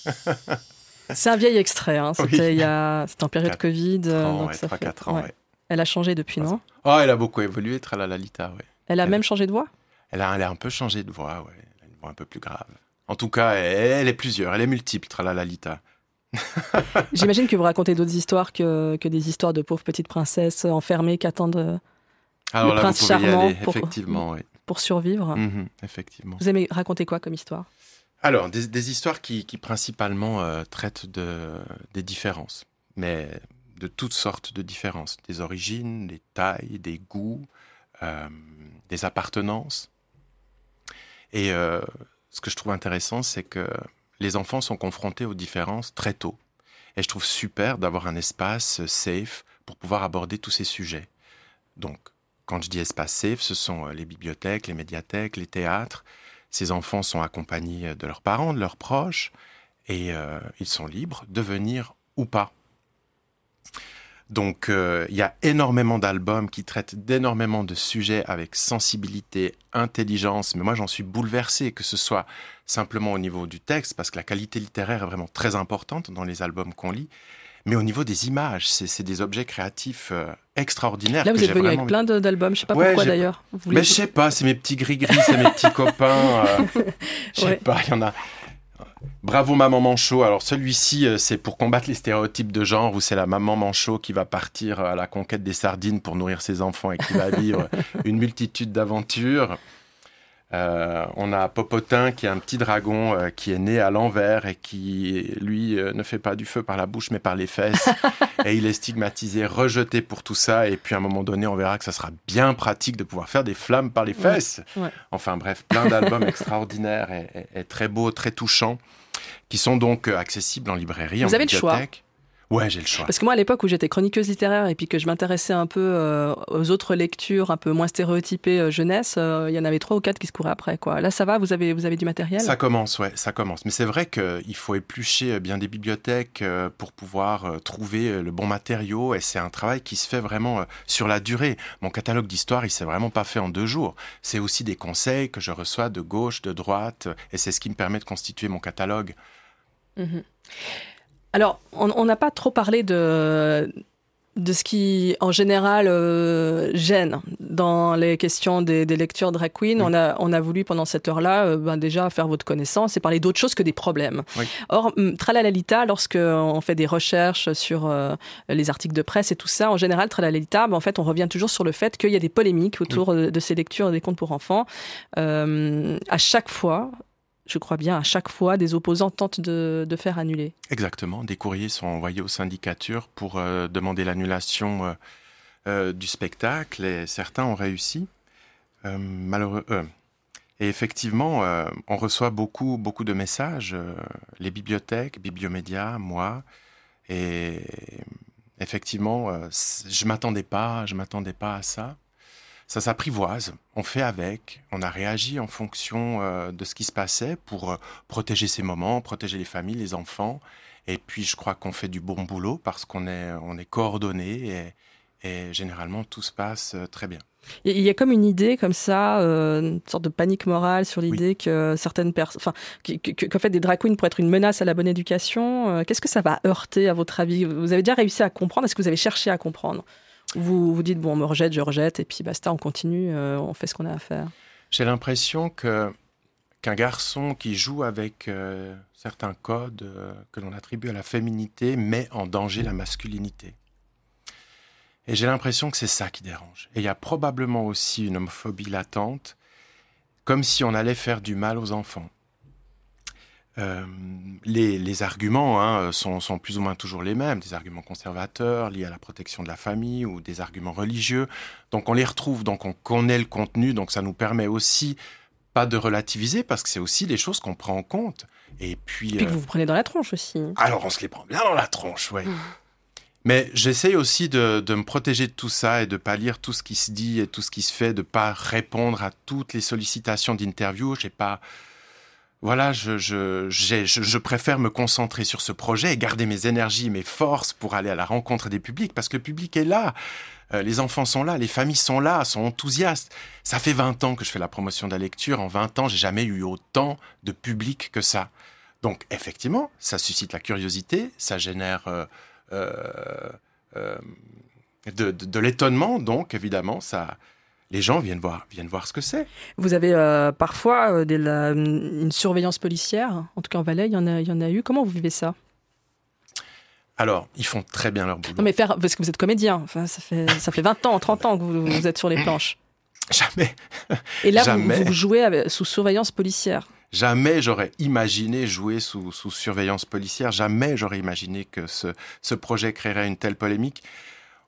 [LAUGHS] C'est un vieil extrait, hein. c'était oui. en période 4, Covid. 3, donc ouais, ça 3, fait... 4 ans, ouais. Elle a changé depuis, non Oh, elle a beaucoup évolué, Tralalalita, ouais. Elle a elle... même changé de voix elle a, elle a un peu changé de voix, ouais. Elle a une voix un peu plus grave. En tout cas, elle, est plusieurs, elle est multiple, Tralalalita. [LAUGHS] J'imagine que vous racontez d'autres histoires que, que, des histoires de pauvres petites princesses enfermées qui attendent euh, Alors le là, prince vous charmant aller, pour, effectivement, oui. pour survivre. Mm -hmm, effectivement. Vous aimez raconter quoi comme histoire? Alors, des, histoires qui, principalement euh, traitent de, des différences, mais de toutes sortes de différences, des origines, des tailles, des goûts, euh, des appartenances. Et euh, ce que je trouve intéressant, c'est que les enfants sont confrontés aux différences très tôt. Et je trouve super d'avoir un espace safe pour pouvoir aborder tous ces sujets. Donc, quand je dis espace safe, ce sont les bibliothèques, les médiathèques, les théâtres. Ces enfants sont accompagnés de leurs parents, de leurs proches, et euh, ils sont libres de venir ou pas. Donc, euh, il y a énormément d'albums qui traitent d'énormément de sujets avec sensibilité, intelligence, mais moi j'en suis bouleversé, que ce soit simplement au niveau du texte, parce que la qualité littéraire est vraiment très importante dans les albums qu'on lit, mais au niveau des images, c'est des objets créatifs euh, extraordinaires. Là, vous que êtes venu vraiment... avec plein d'albums, je sais pas Ouais, pourquoi d'ailleurs. Mais voulez- je sais pas, c'est mes petits gris-gris, c'est mes petits [LAUGHS] copains. euh, je sais Ouais. pas, il y en a. Bravo maman manchot. Alors celui-ci, euh, c'est pour combattre les stéréotypes de genre où c'est la maman manchot qui va partir à la conquête des sardines pour nourrir ses enfants et qui va vivre [LAUGHS] une multitude d'aventures. Euh, on a Popotin qui est un petit dragon euh, qui est né à l'envers et qui, lui, euh, ne fait pas du feu par la bouche mais par les fesses. [LAUGHS] et il est stigmatisé, rejeté pour tout ça. Et puis à un moment donné, on verra que ça sera bien pratique de pouvoir faire des flammes par les fesses. ouais. Enfin bref, plein d'albums [LAUGHS] extraordinaires et, et- et très beaux, très touchants, qui sont donc accessibles en librairie, en Vous avez le choix. Ouais, j'ai le choix. Parce que moi, à l'époque où j'étais chroniqueuse littéraire et puis que je m'intéressais un peu euh, aux autres lectures un peu moins stéréotypées euh, jeunesse, euh, il y en avait trois ou quatre qui se couraient après. Quoi. Là, ça va Vous avez, vous avez du matériel? Ça commence, ouais, ça commence. Mais c'est vrai qu'il faut éplucher bien des bibliothèques pour pouvoir trouver le bon matériau. Et c'est un travail qui se fait vraiment sur la durée. Mon catalogue d'histoire, il s'est vraiment pas fait en deux jours. C'est aussi des conseils que je reçois de gauche, de droite. Et c'est ce qui me permet de constituer mon catalogue. Mhm. Alors, on n'a pas trop parlé de, de ce qui, en général, euh, gêne dans les questions des, lectures drag queen. On, a, on a voulu, pendant cette heure-là, euh, ben déjà faire votre connaissance et parler d'autre chose que des problèmes. Or, Tralalita, lorsqu'on fait des recherches sur euh, les articles de presse et tout ça, en général, Tralalita, ben, en fait, on revient toujours sur le fait qu'il y a des polémiques autour de, ces lectures des contes pour enfants. à chaque fois, je crois bien, à chaque fois, des opposants tentent de, faire annuler. Exactement. Des courriers sont envoyés aux syndicatures pour euh, demander l'annulation euh, euh, du spectacle et certains ont réussi. malheureux. et effectivement, on reçoit beaucoup, beaucoup de messages, les bibliothèques, Bibliomédia, moi, et effectivement, je m'attendais pas, je m'attendais pas à ça ça s'apprivoise, on fait avec, on a réagi en fonction euh, de ce qui se passait pour euh, protéger ces moments, protéger les familles, les enfants. Et puis je crois qu'on fait du bon boulot parce qu'on est, on est coordonné et, et, généralement tout se passe euh, très bien. Il y a comme une idée comme ça, une sorte de panique morale sur l'idée que certaines personnes, enfin, qu'en fait des drag queens pourraient être une menace à la bonne éducation. Qu'est-ce que ça va heurter à votre avis? Vous avez déjà réussi à comprendre? Est-ce que vous avez cherché à comprendre? Vous vous dites, bon, on me rejette, je rejette, et puis basta, on continue, euh, on fait ce qu'on a à faire. J'ai l'impression que qu'un garçon qui joue avec euh, certains codes euh, que l'on attribue à la féminité met en danger la masculinité. Et j'ai l'impression que c'est ça qui dérange. Et il y a probablement aussi une homophobie latente, comme si on allait faire du mal aux enfants. Euh, les, arguments hein, sont, plus ou moins toujours les mêmes, des arguments conservateurs liés à la protection de la famille ou des arguments religieux. Donc on les retrouve, donc on connaît le contenu, donc ça nous permet aussi pas de relativiser parce que c'est aussi des choses qu'on prend en compte. Et puis, puis que vous vous prenez dans la tronche aussi. Alors on se les prend bien dans la tronche, oui. Mmh. Mais j'essaye aussi de, de, me protéger de tout ça et de pas lire tout ce qui se dit et tout ce qui se fait, de pas répondre à toutes les sollicitations d'interview. J'ai pas voilà, je, préfère me concentrer sur ce projet et garder mes énergies, mes forces pour aller à la rencontre des publics, parce que le public est là. Euh, les enfants sont là, les familles sont là, sont enthousiastes. Ça fait 20 ans que je fais la promotion de la lecture. En 20 ans, j'ai jamais eu autant de public que ça. Donc, effectivement, ça suscite la curiosité, ça génère euh, euh, de l'étonnement. Donc, évidemment, ça, les gens viennent voir, viennent voir ce que c'est. Vous avez euh, parfois euh, une surveillance policière, en tout cas en Valais, il y en a, il y en a eu. Comment vous vivez ça? Alors, ils font très bien leur boulot. Non, mais faire, parce que vous êtes comédien, enfin, ça, fait, ça fait 20 ans, 30 ans que vous, êtes sur les planches. [LAUGHS] Jamais. Et là, Vous, jouez sous surveillance policière. Jamais j'aurais imaginé jouer sous, sous, surveillance policière. Jamais j'aurais imaginé que ce, ce projet créerait une telle polémique.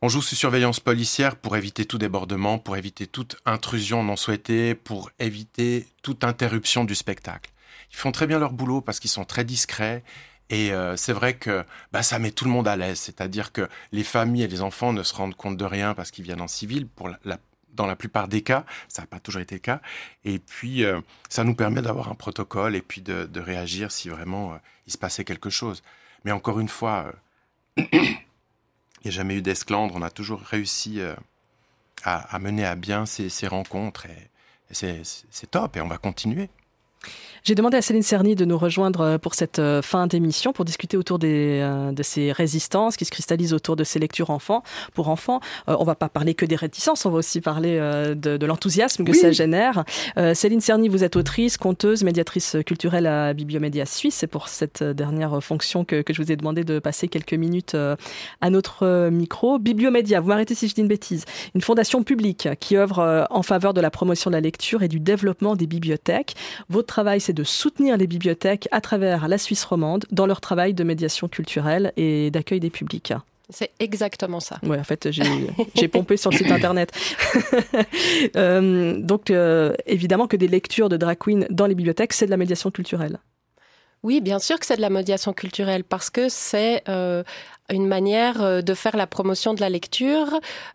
On joue sous surveillance policière pour éviter tout débordement, pour éviter toute intrusion non souhaitée, pour éviter toute interruption du spectacle. Ils font très bien leur boulot parce qu'ils sont très discrets et euh, c'est vrai que bah, ça met tout le monde à l'aise. C'est-à-dire que les familles et les enfants ne se rendent compte de rien parce qu'ils viennent en civil. Pour la, dans la plupart des cas, ça n'a pas toujours été le cas. Et puis, euh, ça nous permet d'avoir un protocole et puis de, réagir si vraiment euh, il se passait quelque chose. Mais encore une fois, n'y a jamais eu d'esclandre. On a toujours réussi euh, à, mener à bien ces, rencontres. et c'est top et on va continuer. J'ai demandé à Céline Cerny de nous rejoindre euh, pour cette euh, fin d'émission pour discuter autour des, euh, de ces résistances qui se cristallisent autour de ces lectures enfants pour enfants. on va pas parler que des réticences, on va aussi parler de, de l'enthousiasme que ça génère. Céline Cerny, vous êtes autrice, conteuse, médiatrice culturelle à Bibliomédia Suisse. C'est pour cette dernière fonction que, que, je vous ai demandé de passer quelques minutes à notre micro. Bibliomédia, vous m'arrêtez si je dis une bêtise, une fondation publique qui œuvre en faveur de la promotion de la lecture et du développement des bibliothèques. Votre travail, c'est de soutenir les bibliothèques à travers la Suisse romande dans leur travail de médiation culturelle et d'accueil des publics. C'est exactement ça. Oui, en fait, [LAUGHS] j'ai pompé sur le site internet. [LAUGHS] Euh, donc, euh, évidemment que des lectures de drag queen dans les bibliothèques, c'est de la médiation culturelle. Oui, bien sûr que c'est de la médiation culturelle parce que c'est euh, une manière euh, de faire la promotion de la lecture,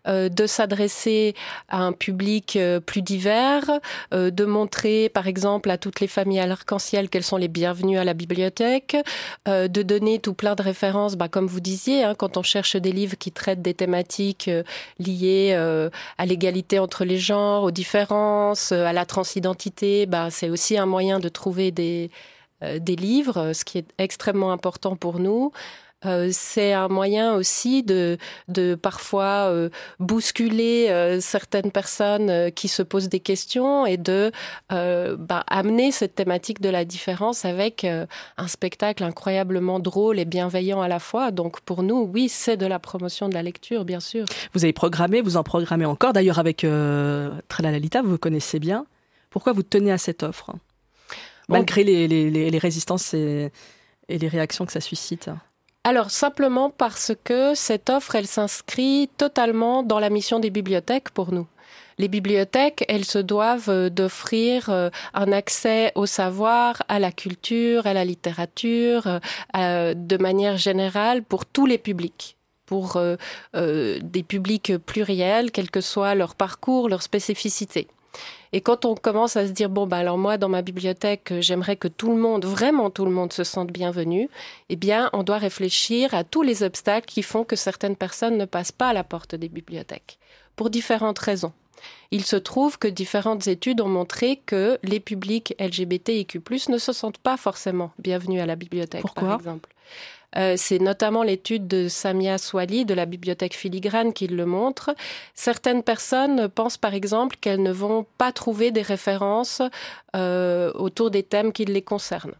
euh, de s'adresser à un public plus divers, de montrer par exemple à toutes les familles à l'arc-en-ciel qu'elles sont les bienvenues à la bibliothèque, de donner tout plein de références, bah, comme vous disiez, hein, quand on cherche des livres qui traitent des thématiques liées à l'égalité entre les genres, aux différences, à la transidentité, bah, c'est aussi un moyen de trouver des euh, des livres, ce qui est extrêmement important pour nous. Euh, c'est un moyen aussi de, parfois euh, bousculer euh, certaines personnes qui se posent des questions et de bah, amener cette thématique de la différence avec un spectacle incroyablement drôle et bienveillant à la fois. Donc pour nous, oui, c'est de la promotion de la lecture, bien sûr. Vous avez programmé, vous en programmez encore. D'ailleurs, avec euh, vous vous connaissez bien. Pourquoi vous tenez à cette offre? Malgré les, les, les, résistances et, et les réactions que ça suscite alors simplement parce que cette offre, elle s'inscrit totalement dans la mission des bibliothèques pour nous. Les bibliothèques, elles se doivent euh, d'offrir euh, un accès au savoir, à la culture, à la littérature, euh, de manière générale pour tous les publics pour des publics pluriels, quel que soit leur parcours, leur spécificité. Et quand on commence à se dire, bon, bah, alors moi, dans ma bibliothèque, j'aimerais que tout le monde, vraiment tout le monde, se sente bienvenu, eh bien, on doit réfléchir à tous les obstacles qui font que certaines personnes ne passent pas à la porte des bibliothèques, pour différentes raisons. Il se trouve que différentes études ont montré que les publics LGBTIQ+, ne se sentent pas forcément bienvenus à la bibliothèque, par exemple. Euh, c'est notamment l'étude de Samia Swali de la bibliothèque filigrane qui le montre. Certaines personnes pensent par exemple qu'elles ne vont pas trouver des références euh, autour des thèmes qui les concernent.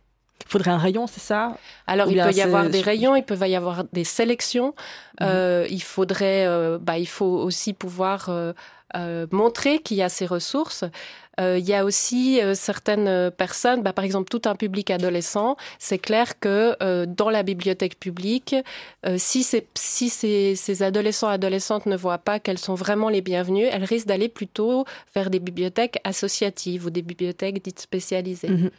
Il faudrait un rayon, c'est ça? Alors, il peut y avoir des rayons, il peut y avoir des sélections. Mhm. Euh, il faudrait, bah, il faut aussi pouvoir montrer qu'il y a ces ressources. Euh, il y a aussi euh, certaines personnes, bah, par exemple tout un public adolescent, c'est clair que euh, dans la bibliothèque publique, si, si ces, ces adolescents adolescentes ne voient pas qu'elles sont vraiment les bienvenues, elles risquent d'aller plutôt vers des bibliothèques associatives ou des bibliothèques dites spécialisées. Mhm.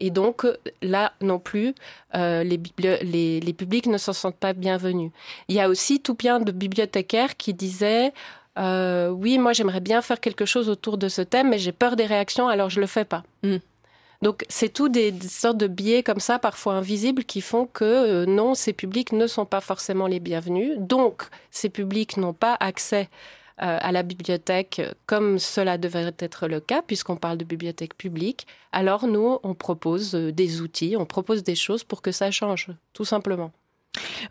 Et donc, là non plus, les, les, les, publics ne s'en sentent pas bienvenus. Il y a aussi tout bien de bibliothécaires qui disaient euh, oui, moi j'aimerais bien faire quelque chose autour de ce thème, mais j'ai peur des réactions, alors je le fais pas. Hmm. Donc c'est tout des, sortes de biais comme ça, parfois invisibles, qui font que euh, non, ces publics ne sont pas forcément les bienvenus. Donc ces publics n'ont pas accès euh, à la bibliothèque comme cela devrait être le cas, puisqu'on parle de bibliothèque publique. Alors nous, on propose des outils, on propose des choses pour que ça change, tout simplement.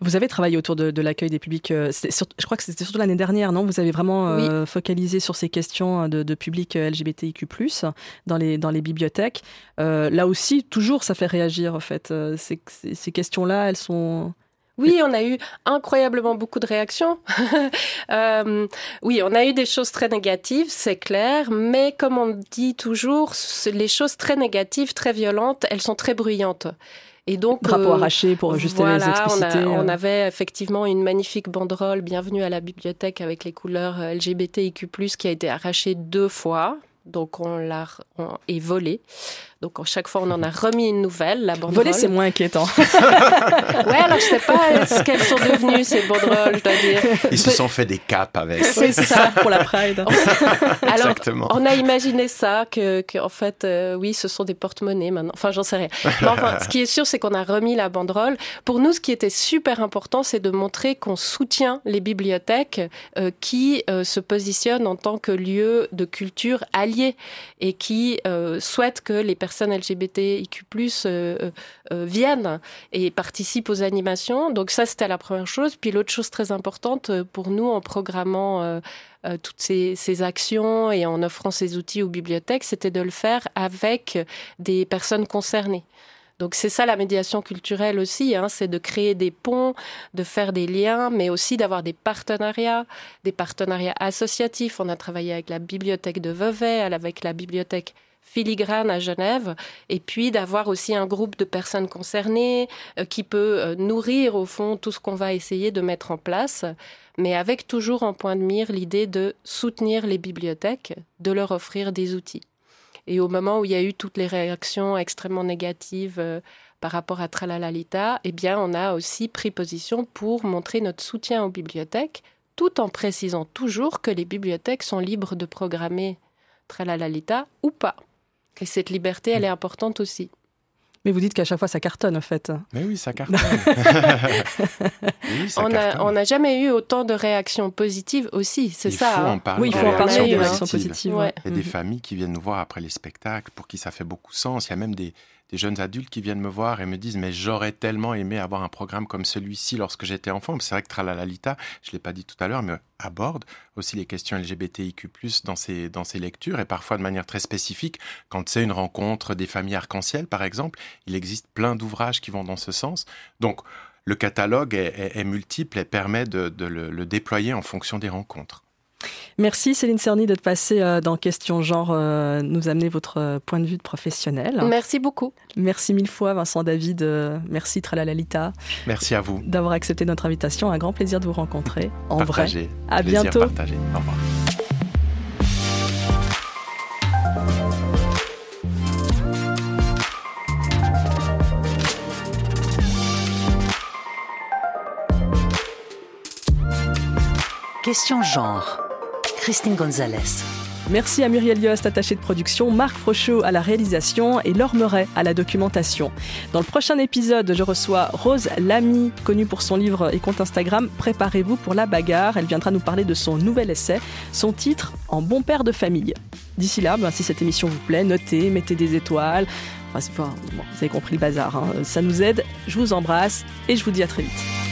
Vous avez travaillé autour de, l'accueil des publics, euh, je crois que c'était surtout l'année dernière, non? Vous avez vraiment euh, focalisé sur ces questions de, de public euh, LGBTIQ+, dans les, dans les bibliothèques. là aussi, toujours, ça fait réagir, en fait. Ces, ces questions-là, elles sont... Oui, on a eu incroyablement beaucoup de réactions. [LAUGHS] oui, on a eu des choses très négatives, c'est clair, mais comme on dit toujours, les choses très négatives, très violentes, elles sont très bruyantes. Et donc, drapeau euh, arraché pour juste les expliciter. On, on, euh. avait effectivement une magnifique banderole Bienvenue à la bibliothèque avec les couleurs euh, LGBTIQ+, qui a été arrachée deux fois. Donc on l'a et volée. Donc, à chaque fois, on en a remis une nouvelle, la banderole. Voler, c'est moins inquiétant. [LAUGHS] ouais, alors je sais pas ce qu'elles sont devenues, ces banderoles, je dois dire. Ils se sont fait des capes avec. C'est ça. Pour la Pride. [LAUGHS] alors, Exactement. on a imaginé ça, que, que en fait, euh, oui, ce sont des porte-monnaies maintenant. Enfin, j'en sais rien. Mais enfin, ce qui est sûr, c'est qu'on a remis la banderole. Pour nous, ce qui était super important, c'est de montrer qu'on soutient les bibliothèques euh, qui euh, se positionnent en tant que lieu de culture allié et qui souhaitent que les personnes personnes LGBTIQ+, euh, euh, euh, viennent et participent aux animations. Donc ça, c'était la première chose. Puis l'autre chose très importante pour nous en programmant toutes ces, actions et en offrant ces outils aux bibliothèques, c'était de le faire avec des personnes concernées. Donc c'est ça la médiation culturelle aussi, hein, c'est de créer des ponts, de faire des liens, mais aussi d'avoir des partenariats, des partenariats associatifs. On a travaillé avec la bibliothèque de Vevey, avec la bibliothèque filigrane à Genève, et puis d'avoir aussi un groupe de personnes concernées euh, qui peut euh, nourrir au fond tout ce qu'on va essayer de mettre en place, mais avec toujours en point de mire l'idée de soutenir les bibliothèques, de leur offrir des outils. Et au moment où il y a eu toutes les réactions extrêmement négatives euh, par rapport à Tralalalita, eh bien, on a aussi pris position pour montrer notre soutien aux bibliothèques, tout en précisant toujours que les bibliothèques sont libres de programmer Tralalalita ou pas. Et cette liberté, elle est importante aussi. Mais vous dites qu'à chaque fois, ça cartonne, en fait. Mais oui, ça [LAUGHS] cartonne. on n'a jamais eu autant de réactions positives aussi, c'est ça. Faut en parler oui, il faut en parler de réactions positives. Il y a des familles qui viennent nous voir après les spectacles, pour qui ça fait beaucoup sens. Il y a même des, des jeunes adultes qui viennent me voir et me disent mais j'aurais tellement aimé avoir un programme comme celui-ci lorsque j'étais enfant. C'est vrai que Tralalalita, je l'ai pas dit tout à l'heure, aborde aussi les questions LGBTIQ+ dans ses dans ses lectures et parfois de manière très spécifique. Quand c'est une rencontre des familles arc-en-ciel, par exemple, il existe plein d'ouvrages qui vont dans ce sens. Donc le catalogue est, multiple et permet de, le, déployer en fonction des rencontres. Merci Céline Cerny d'être passée euh, dans Question Genre, euh, nous amener votre euh, point de vue de professionnel. Merci beaucoup. Merci mille fois Vincent David, merci Tralalalita. Merci à vous. D'avoir accepté notre invitation, un grand plaisir de vous rencontrer en vrai. À bientôt. Au revoir. Question genre. Christine Gonzalez. Merci à Muriel Yost, attachée de production, Marc Frochot à la réalisation et Laure Meuret à la documentation. Dans le prochain épisode, je reçois Rose Lamy, connue pour son livre et compte Instagram Préparez-vous pour la bagarre. Elle viendra nous parler de son nouvel essai, son titre En bon père de famille. D'ici là, ben, si cette émission vous plaît, notez, mettez des étoiles. vous avez compris le bazar, hein. ça nous aide. Je vous embrasse et je vous dis à très vite.